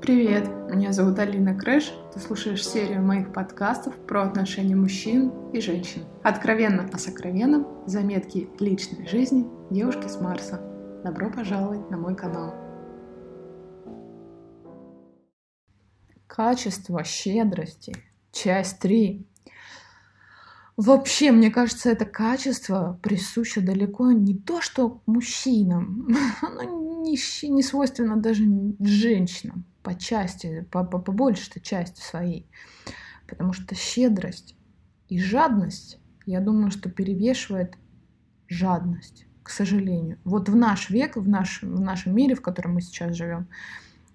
Привет, меня зовут Алина Крэш. Ты слушаешь серию моих подкастов про отношения мужчин и женщин. Откровенно о сокровенном, заметки личной жизни девушки с Марса. Добро пожаловать на мой канал. Качество щедрости. Часть 3. Вообще, мне кажется, это качество присуще далеко не то, что мужчинам. Оно не, не свойственно даже женщинам по части, по, по, по большей части своей. Потому что щедрость и жадность, я думаю, что перевешивает жадность, к сожалению. Вот в наш век, в, наш, в нашем мире, в котором мы сейчас живем,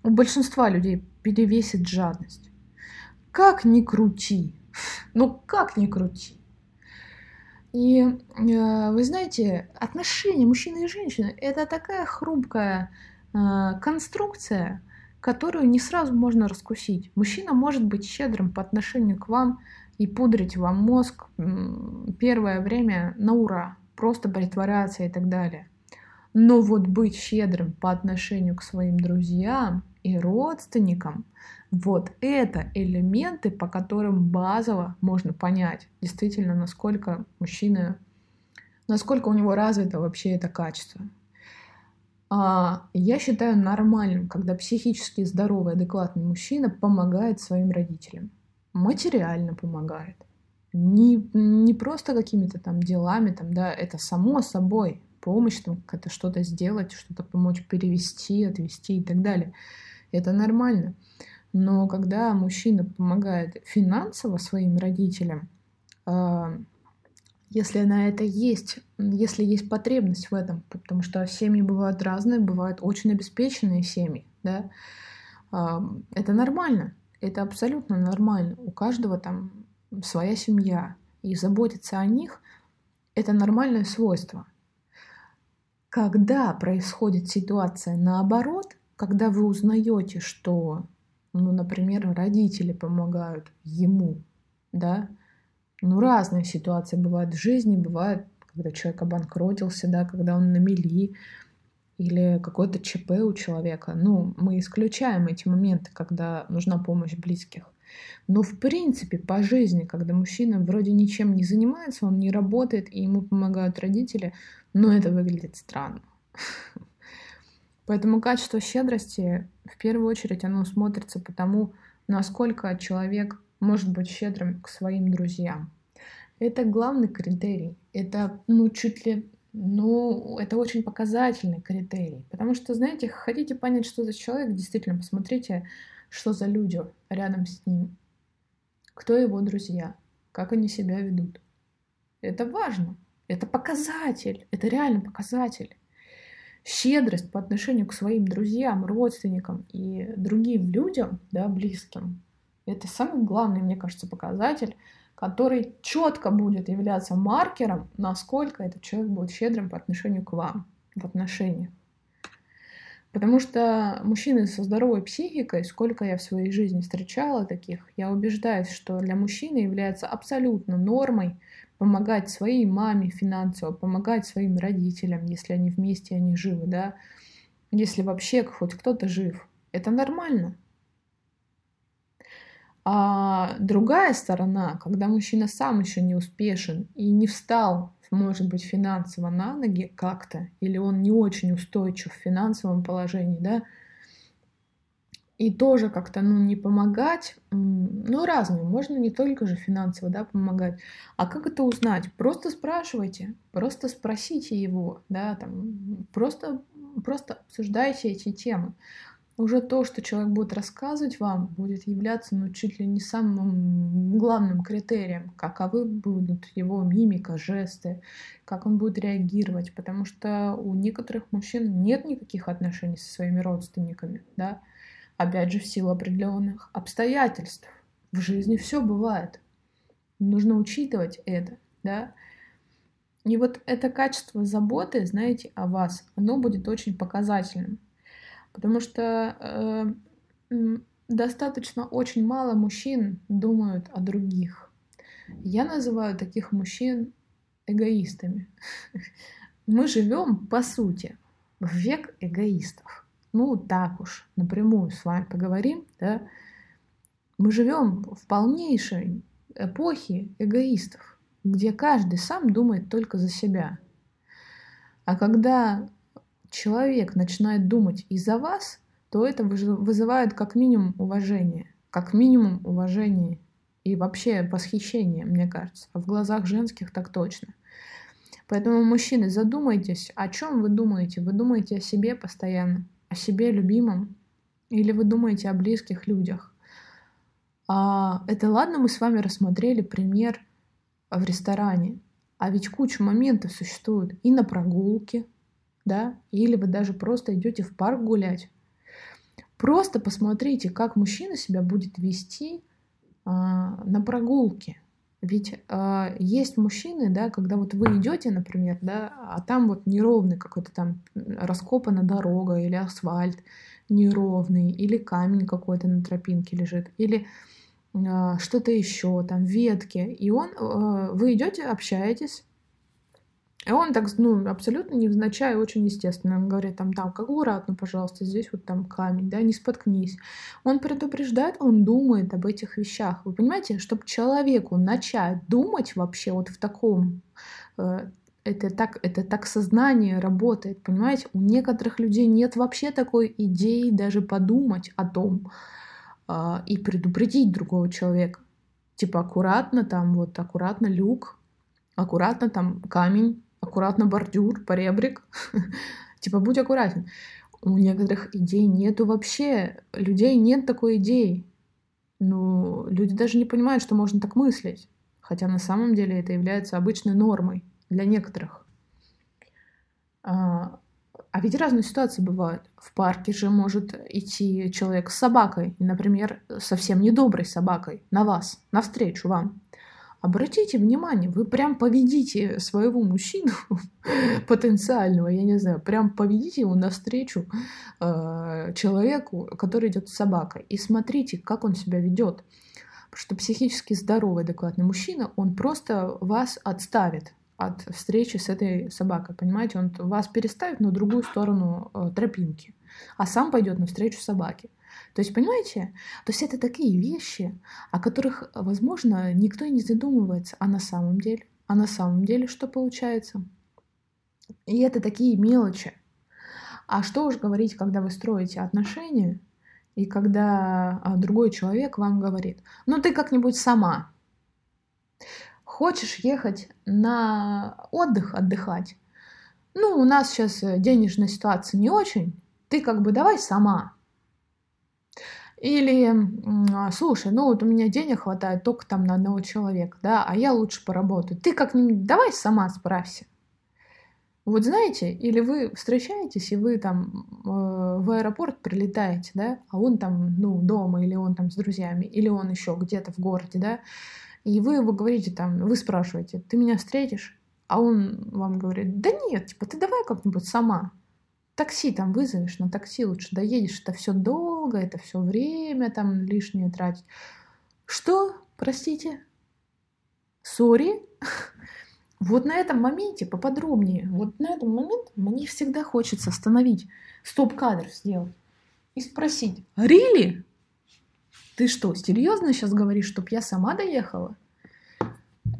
у большинства людей перевесит жадность. Как ни крути, ну как ни крути. И э, вы знаете, отношения мужчины и женщины это такая хрупкая э, конструкция, которую не сразу можно раскусить. Мужчина может быть щедрым по отношению к вам и пудрить вам мозг первое время на ура, просто притворяться и так далее. Но вот быть щедрым по отношению к своим друзьям и родственникам, вот это элементы, по которым базово можно понять действительно, насколько мужчина, насколько у него развито вообще это качество. А, я считаю нормальным, когда психически здоровый, адекватный мужчина помогает своим родителям. Материально помогает. Не, не просто какими-то там делами, там, да, это само собой помощь, там, как-то что-то сделать, что-то помочь перевести, отвести и так далее. Это нормально. Но когда мужчина помогает финансово своим родителям, а, если на это есть, если есть потребность в этом, потому что семьи бывают разные, бывают очень обеспеченные семьи, да, это нормально, это абсолютно нормально. У каждого там своя семья, и заботиться о них — это нормальное свойство. Когда происходит ситуация наоборот, когда вы узнаете, что, ну, например, родители помогают ему, да, ну, разные ситуации бывают в жизни. Бывает, когда человек обанкротился, да, когда он на мели, или какое-то ЧП у человека. Ну, мы исключаем эти моменты, когда нужна помощь близких. Но в принципе по жизни, когда мужчина вроде ничем не занимается, он не работает, и ему помогают родители, но это выглядит странно. Поэтому качество щедрости, в первую очередь, оно смотрится по тому, насколько человек может быть щедрым к своим друзьям. Это главный критерий. Это, ну, чуть ли, ну, это очень показательный критерий. Потому что, знаете, хотите понять, что за человек, действительно, посмотрите, что за люди рядом с ним. Кто его друзья, как они себя ведут. Это важно. Это показатель. Это реально показатель. Щедрость по отношению к своим друзьям, родственникам и другим людям, да, близким, это самый главный, мне кажется, показатель, который четко будет являться маркером, насколько этот человек будет щедрым по отношению к вам в отношениях. Потому что мужчины со здоровой психикой, сколько я в своей жизни встречала таких, я убеждаюсь, что для мужчины является абсолютно нормой помогать своей маме финансово, помогать своим родителям, если они вместе, они живы, да, если вообще хоть кто-то жив. Это нормально. А другая сторона, когда мужчина сам еще не успешен и не встал, может быть, финансово на ноги как-то, или он не очень устойчив в финансовом положении, да, и тоже как-то, ну, не помогать, ну, разные, можно не только же финансово, да, помогать, а как это узнать? Просто спрашивайте, просто спросите его, да, там, просто, просто обсуждайте эти темы. Уже то, что человек будет рассказывать вам, будет являться ну, чуть ли не самым главным критерием, каковы будут его мимика, жесты, как он будет реагировать, потому что у некоторых мужчин нет никаких отношений со своими родственниками, да, опять же в силу определенных обстоятельств. В жизни все бывает. Нужно учитывать это, да. И вот это качество заботы, знаете, о вас, оно будет очень показательным. Потому что э, достаточно очень мало мужчин думают о других. Я называю таких мужчин эгоистами. Мы живем, по сути, в век эгоистов. Ну так уж, напрямую с вами поговорим, да, мы живем в полнейшей эпохе эгоистов, где каждый сам думает только за себя. А когда человек начинает думать и за вас, то это вызывает как минимум уважение. Как минимум уважение и вообще восхищение, мне кажется. А в глазах женских так точно. Поэтому, мужчины, задумайтесь, о чем вы думаете. Вы думаете о себе постоянно, о себе любимом, или вы думаете о близких людях. А, это ладно, мы с вами рассмотрели пример в ресторане. А ведь куча моментов существует и на прогулке, да, или вы даже просто идете в парк гулять. Просто посмотрите, как мужчина себя будет вести а, на прогулке. Ведь а, есть мужчины, да, когда вот вы идете, например, да, а там вот неровный какой-то там раскопана дорога или асфальт неровный, или камень какой-то на тропинке лежит, или а, что-то еще, там ветки, и он, а, вы идете, общаетесь, и он так, ну, абсолютно невзначай, очень естественно. Он говорит там, так, аккуратно, пожалуйста, здесь вот там камень, да, не споткнись. Он предупреждает, он думает об этих вещах. Вы понимаете, чтобы человеку начать думать вообще вот в таком э, это так, это так сознание работает, понимаете? У некоторых людей нет вообще такой идеи даже подумать о том э, и предупредить другого человека. Типа аккуратно там, вот аккуратно люк, аккуратно там камень, аккуратно бордюр, поребрик. Типа, будь аккуратен. У некоторых идей нету вообще. Людей нет такой идеи. Ну, люди даже не понимают, что можно так мыслить. Хотя на самом деле это является обычной нормой для некоторых. А, а ведь разные ситуации бывают. В парке же может идти человек с собакой, например, совсем недоброй собакой, на вас, навстречу вам. Обратите внимание, вы прям поведите своего мужчину потенциального, я не знаю, прям поведите его навстречу э, человеку, который идет с собакой, и смотрите, как он себя ведет. Потому что психически здоровый, адекватный мужчина, он просто вас отставит от встречи с этой собакой, понимаете? Он вас переставит на другую сторону э, тропинки, а сам пойдет навстречу собаке. То есть, понимаете? То есть это такие вещи, о которых, возможно, никто и не задумывается. А на самом деле? А на самом деле что получается? И это такие мелочи. А что уж говорить, когда вы строите отношения, и когда а, другой человек вам говорит, ну ты как-нибудь сама. Хочешь ехать на отдых отдыхать? Ну, у нас сейчас э, денежная ситуация не очень, ты как бы давай сама. Или, а, слушай, ну вот у меня денег хватает только там на одного человека, да, а я лучше поработаю. Ты как-нибудь давай сама справься. Вот знаете, или вы встречаетесь, и вы там э, в аэропорт прилетаете, да, а он там, ну, дома, или он там с друзьями, или он еще где-то в городе, да, и вы его говорите там, вы спрашиваете, ты меня встретишь? А он вам говорит, да нет, типа, ты давай как-нибудь сама такси там вызовешь, на такси лучше доедешь, это все долго, это все время там лишнее тратить. Что? Простите? Сори? Вот на этом моменте поподробнее. Вот на этом моменте мне всегда хочется остановить, стоп-кадр сделать и спросить, Рили? Ты что, серьезно сейчас говоришь, чтоб я сама доехала?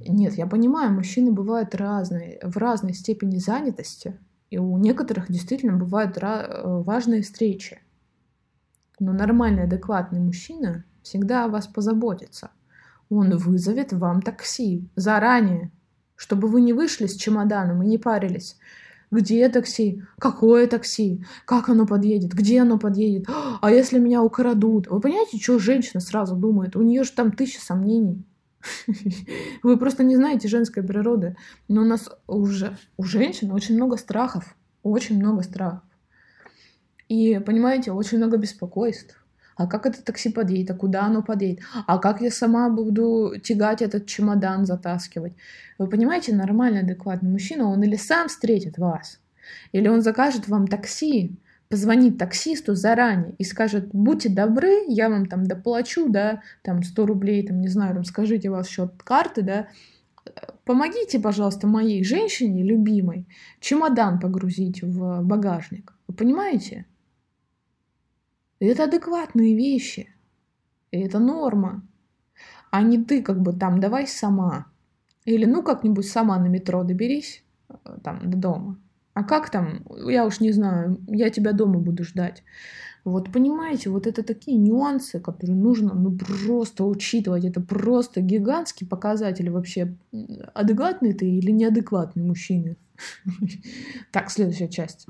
Нет, я понимаю, мужчины бывают разные, в разной степени занятости. И у некоторых действительно бывают э, важные встречи. Но нормальный, адекватный мужчина всегда о вас позаботится. Он вызовет вам такси заранее, чтобы вы не вышли с чемоданом и не парились. Где такси? Какое такси? Как оно подъедет? Где оно подъедет? А если меня украдут? Вы понимаете, что женщина сразу думает? У нее же там тысяча сомнений. Вы просто не знаете женской природы. Но у нас уже у женщин очень много страхов. Очень много страхов. И, понимаете, очень много беспокойств. А как это такси подъедет? А куда оно подъедет? А как я сама буду тягать этот чемодан, затаскивать? Вы понимаете, нормальный, адекватный мужчина, он или сам встретит вас, или он закажет вам такси, позвонит таксисту заранее и скажет, будьте добры, я вам там доплачу, да, там 100 рублей, там, не знаю, там, скажите ваш счет карты, да, помогите, пожалуйста, моей женщине, любимой, чемодан погрузить в багажник. Вы понимаете? Это адекватные вещи. И это норма. А не ты как бы там давай сама. Или ну как-нибудь сама на метро доберись э, там до дома. А как там? Я уж не знаю. Я тебя дома буду ждать. Вот понимаете, вот это такие нюансы, которые нужно ну, просто учитывать. Это просто гигантский показатель вообще, адекватный ты или неадекватный мужчина. Так, следующая часть.